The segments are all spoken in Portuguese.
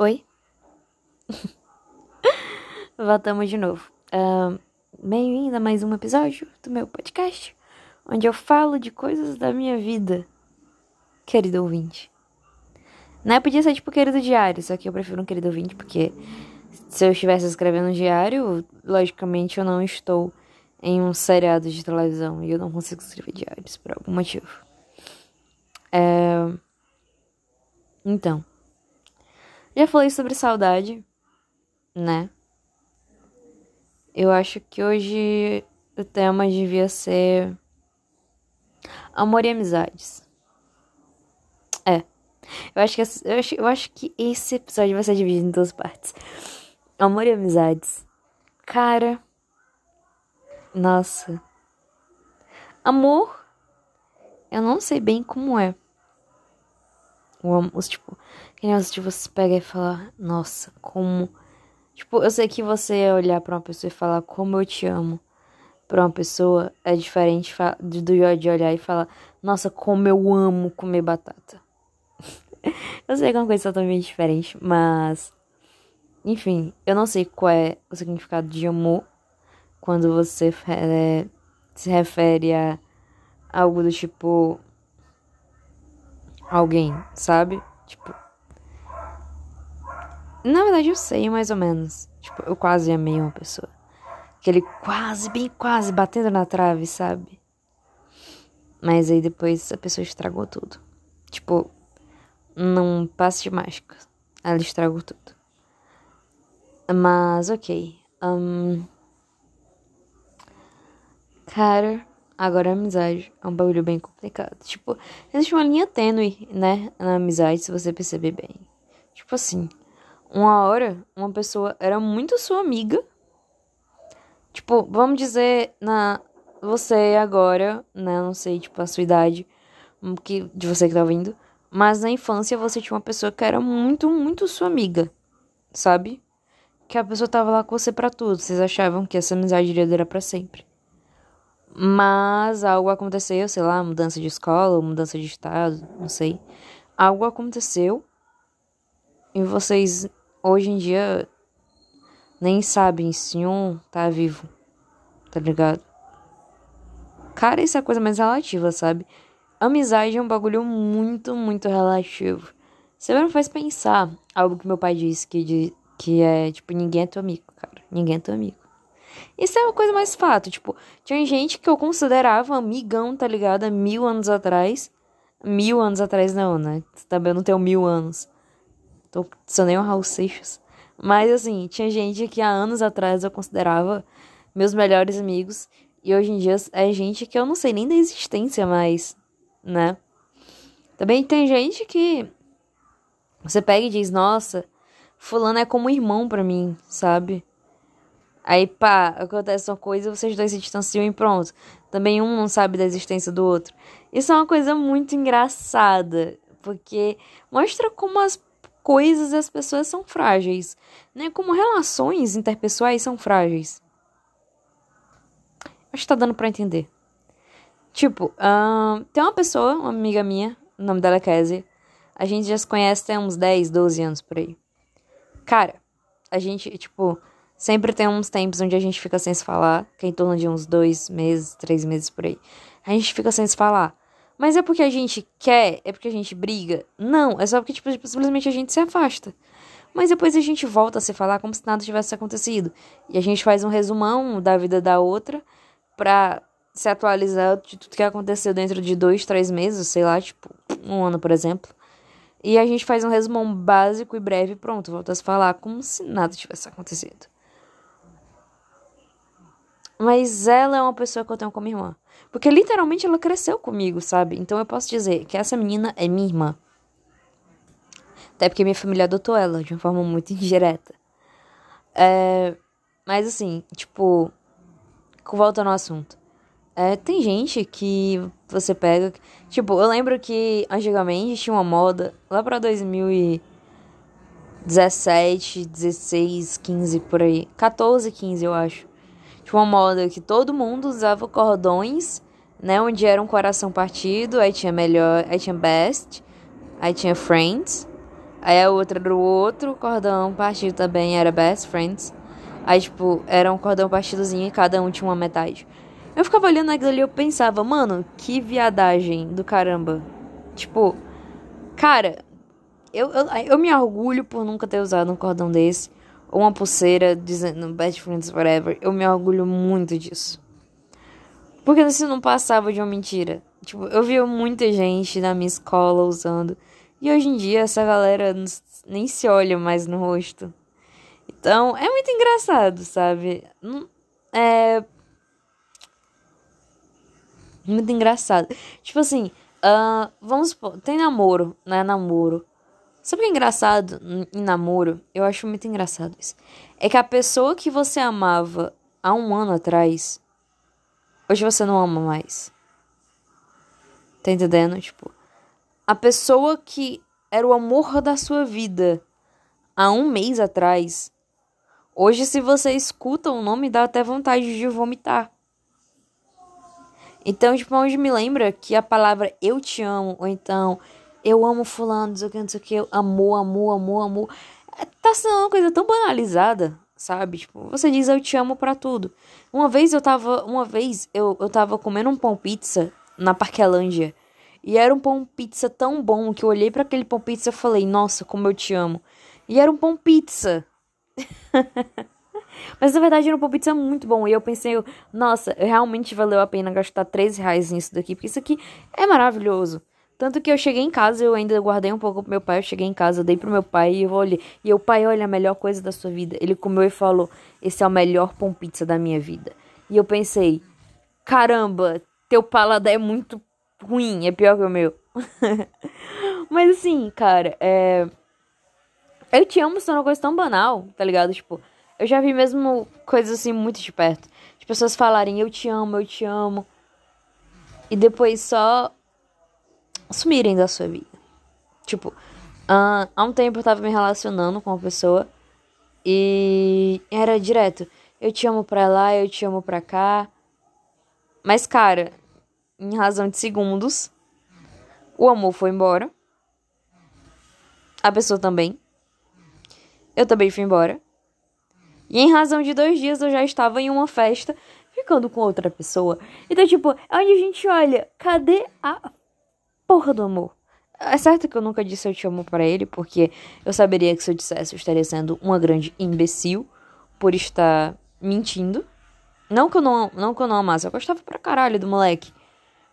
Oi? Voltamos de novo. Bem-vindo a mais um episódio do meu podcast, onde eu falo de coisas da minha vida, querido ouvinte. Né? Podia ser tipo querido diário, só que eu prefiro um querido ouvinte, porque se eu estivesse escrevendo um diário, logicamente eu não estou em um seriado de televisão e eu não consigo escrever diários por algum motivo. É... Então, já falei sobre saudade, né? Eu acho que hoje o tema devia ser amor e amizades. É. Eu acho que, eu acho, eu acho que esse episódio vai ser dividido em duas partes. Amor e amizades. Cara. Nossa. Amor. Eu não sei bem como é. O amor, tipo, que nem você, tipo, você pega e fala, nossa, como. Tipo, eu sei que você olhar pra uma pessoa e falar como eu te amo pra uma pessoa é diferente do de olhar e falar, nossa, como eu amo comer batata. eu sei que é uma coisa totalmente diferente, mas. Enfim, eu não sei qual é o significado de amor quando você é, se refere a algo do tipo. Alguém, sabe? Tipo. Na verdade, eu sei mais ou menos. Tipo, eu quase amei uma pessoa. Aquele quase, bem quase batendo na trave, sabe? Mas aí depois a pessoa estragou tudo. Tipo, num passe de mágica. Ela estragou tudo. Mas, ok. Um... Cara, agora a amizade é um bagulho bem complicado. Tipo, existe uma linha tênue, né? Na amizade, se você perceber bem. Tipo assim, uma hora, uma pessoa era muito sua amiga. Tipo, vamos dizer, na você agora, né? Não sei, tipo, a sua idade, hum, que, de você que tá ouvindo. Mas na infância você tinha uma pessoa que era muito, muito sua amiga, sabe? Que a pessoa tava lá com você para tudo. Vocês achavam que essa amizade iria durar pra sempre. Mas algo aconteceu, sei lá, mudança de escola, mudança de estado, não sei. Algo aconteceu e vocês hoje em dia nem sabem se um tá vivo, tá ligado? Cara, isso é coisa mais relativa, sabe? Amizade é um bagulho muito, muito relativo. Você me faz pensar algo que meu pai disse, que, de, que é, tipo, ninguém é teu amigo, cara. Ninguém é teu amigo. Isso é uma coisa mais fato, tipo, tinha gente que eu considerava amigão, tá ligado? Mil anos atrás. Mil anos atrás não, né? Também não tenho mil anos. Tô, nem o Raul Seixas. Mas assim, tinha gente que há anos atrás eu considerava meus melhores amigos. E hoje em dia é gente que eu não sei nem da existência mais, né? Também tem gente que você pega e diz, nossa, fulano é como irmão para mim, sabe? Aí, pá, acontece uma coisa, vocês dois se distanciam e pronto. Também um não sabe da existência do outro. Isso é uma coisa muito engraçada, porque mostra como as coisas as pessoas são frágeis, né? Como relações interpessoais são frágeis. Acho que tá dando pra entender. Tipo, uh, tem uma pessoa, uma amiga minha, o nome dela é Kézia. A gente já se conhece tem uns 10, 12 anos por aí. Cara, a gente, tipo, sempre tem uns tempos onde a gente fica sem se falar, que é em torno de uns dois meses, três meses por aí. A gente fica sem se falar. Mas é porque a gente quer? É porque a gente briga? Não, é só porque, tipo, simplesmente a gente se afasta. Mas depois a gente volta a se falar como se nada tivesse acontecido. E a gente faz um resumão da vida da outra pra se atualizar de tudo que aconteceu dentro de dois, três meses, sei lá, tipo, um ano, por exemplo. E a gente faz um resumão básico e breve pronto, volta a se falar como se nada tivesse acontecido. Mas ela é uma pessoa que eu tenho como irmã. Porque literalmente ela cresceu comigo, sabe? Então eu posso dizer que essa menina é minha irmã. Até porque minha família adotou ela de uma forma muito indireta. É, mas assim, tipo, voltando ao assunto. É, tem gente que você pega. Tipo, eu lembro que antigamente tinha uma moda lá pra 2017, 16, 15 por aí. 14, 15 eu acho Tinha uma moda que todo mundo usava cordões, né? Onde era um coração partido, aí tinha melhor, aí tinha best, aí tinha friends, Aí a outra era o outro cordão partido também, era best friends. Aí, tipo, era um cordão partidozinho e cada um tinha uma metade. Eu ficava olhando aquilo ali e eu pensava, mano, que viadagem do caramba. Tipo, cara, eu, eu, eu me orgulho por nunca ter usado um cordão desse. Ou uma pulseira dizendo best friends forever. Eu me orgulho muito disso. Porque isso não passava de uma mentira. Tipo, eu via muita gente na minha escola usando. E hoje em dia essa galera nem se olha mais no rosto. Então, é muito engraçado, sabe? É. Muito engraçado. Tipo assim, uh, vamos supor, tem namoro, né? Namoro. Sabe o que é engraçado em namoro? Eu acho muito engraçado isso. É que a pessoa que você amava há um ano atrás, hoje você não ama mais. Tá entendendo? Tipo, a pessoa que era o amor da sua vida há um mês atrás, hoje, se você escuta o nome, dá até vontade de vomitar. Então, tipo, onde me lembra que a palavra eu te amo, ou então eu amo fulano, não sei o que, não sei o que, amor, amor, amor, amor, é, tá sendo uma coisa tão banalizada, sabe? Tipo, você diz eu te amo para tudo. Uma vez eu tava, uma vez eu, eu tava comendo um pão pizza na Parquelândia. E era um pão pizza tão bom que eu olhei para aquele pão pizza e falei, nossa, como eu te amo. E era um pão pizza. Mas na verdade era um pão pizza muito bom. E eu pensei, nossa, realmente valeu a pena gastar 13 reais nisso daqui. Porque isso aqui é maravilhoso. Tanto que eu cheguei em casa, eu ainda guardei um pouco pro meu pai. Eu cheguei em casa, dei pro meu pai e eu olhei. E o pai, olha, a melhor coisa da sua vida. Ele comeu e falou: Esse é o melhor pão pizza da minha vida. E eu pensei: Caramba, teu paladar é muito ruim, é pior que o meu. Mas assim, cara, é. Eu te amo sendo uma coisa tão banal, tá ligado? Tipo, eu já vi mesmo coisas assim muito de perto. De pessoas falarem eu te amo, eu te amo. E depois só sumirem da sua vida. Tipo, há um tempo eu tava me relacionando com uma pessoa e era direto. Eu te amo pra lá, eu te amo pra cá. Mas, cara, em razão de segundos, o amor foi embora. A pessoa também. Eu também fui embora. E em razão de dois dias eu já estava em uma festa ficando com outra pessoa. Então, tipo, é onde a gente olha, cadê a porra do amor? É certo que eu nunca disse eu te amo para ele, porque eu saberia que se eu dissesse eu estaria sendo uma grande imbecil por estar mentindo. Não que eu não, não que eu não amasse, eu gostava pra caralho do moleque.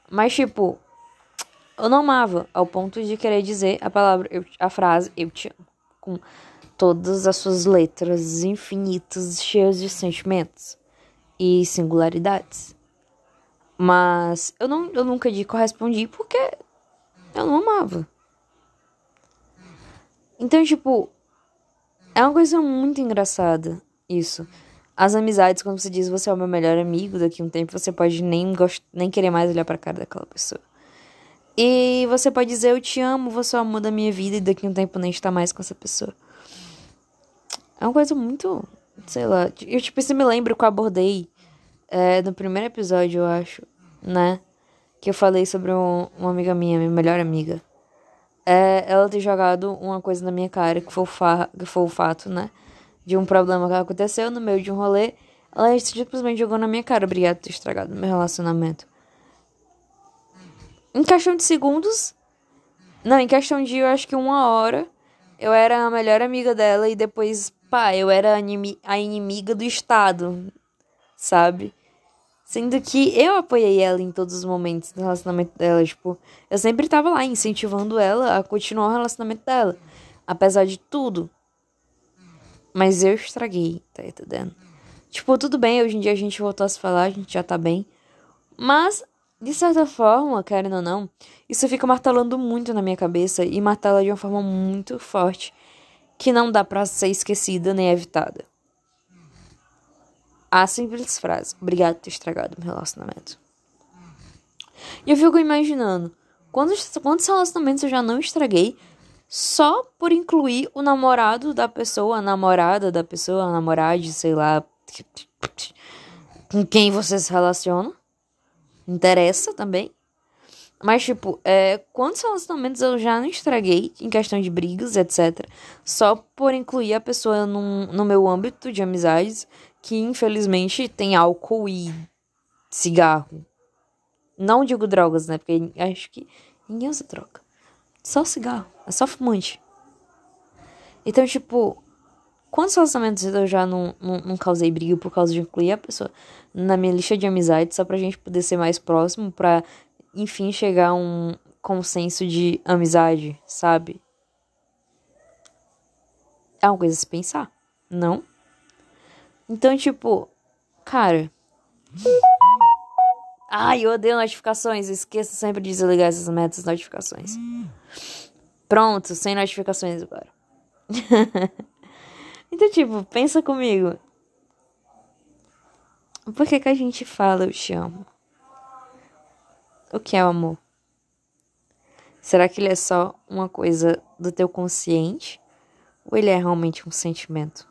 Mas, tipo, eu não amava ao ponto de querer dizer a palavra, eu, a frase eu te amo. Com todas as suas letras infinitas, cheias de sentimentos e singularidades. Mas eu, não, eu nunca de correspondi porque eu não amava. Então, tipo, é uma coisa muito engraçada isso. As amizades, quando você diz você é o meu melhor amigo, daqui a um tempo você pode nem, gost... nem querer mais olhar pra cara daquela pessoa. E você pode dizer eu te amo, você é o amor da minha vida, e daqui a um tempo nem estar mais com essa pessoa. É uma coisa muito. Sei lá. Eu, tipo, isso me lembro que eu abordei é, no primeiro episódio, eu acho, né? Que eu falei sobre um, uma amiga minha, minha melhor amiga. É, ela ter jogado uma coisa na minha cara, que foi o, fa que foi o fato, né? de um problema que aconteceu no meio de um rolê, ela simplesmente jogou na minha cara. Obrigado por ter estragado meu relacionamento. Em questão de segundos. Não, em questão de eu acho que uma hora. Eu era a melhor amiga dela e depois, pá, eu era a inimiga do Estado. Sabe? Sendo que eu apoiei ela em todos os momentos do relacionamento dela. Tipo, eu sempre tava lá incentivando ela a continuar o relacionamento dela. Apesar de tudo. Mas eu estraguei, tá entendendo? Tipo, tudo bem, hoje em dia a gente voltou a se falar, a gente já tá bem. Mas, de certa forma, querendo ou não, isso fica martelando muito na minha cabeça e martela de uma forma muito forte que não dá pra ser esquecida nem evitada. A simples frase: Obrigado por ter estragado meu relacionamento. E eu fico imaginando quantos, quantos relacionamentos eu já não estraguei só por incluir o namorado da pessoa, a namorada da pessoa, a namorade, sei lá, com quem você se relaciona. Interessa também. Mas, tipo, é, quantos relacionamentos eu já não estraguei em questão de brigas, etc. Só por incluir a pessoa num, no meu âmbito de amizades, que infelizmente tem álcool e cigarro. Não digo drogas, né? Porque acho que ninguém usa droga. Só cigarro. É só fumante. Então, tipo, quantos relacionamentos eu já não, não, não causei briga por causa de incluir a pessoa na minha lista de amizades só pra gente poder ser mais próximo, pra enfim chegar a um consenso de amizade, sabe? É uma coisa a se pensar, não? Então, tipo, cara. Ai, eu odeio notificações. Esqueça sempre de desligar essas metas notificações. Pronto, sem notificações agora. então, tipo, pensa comigo. Por que, que a gente fala eu te amo? O que é o amor? Será que ele é só uma coisa do teu consciente? Ou ele é realmente um sentimento?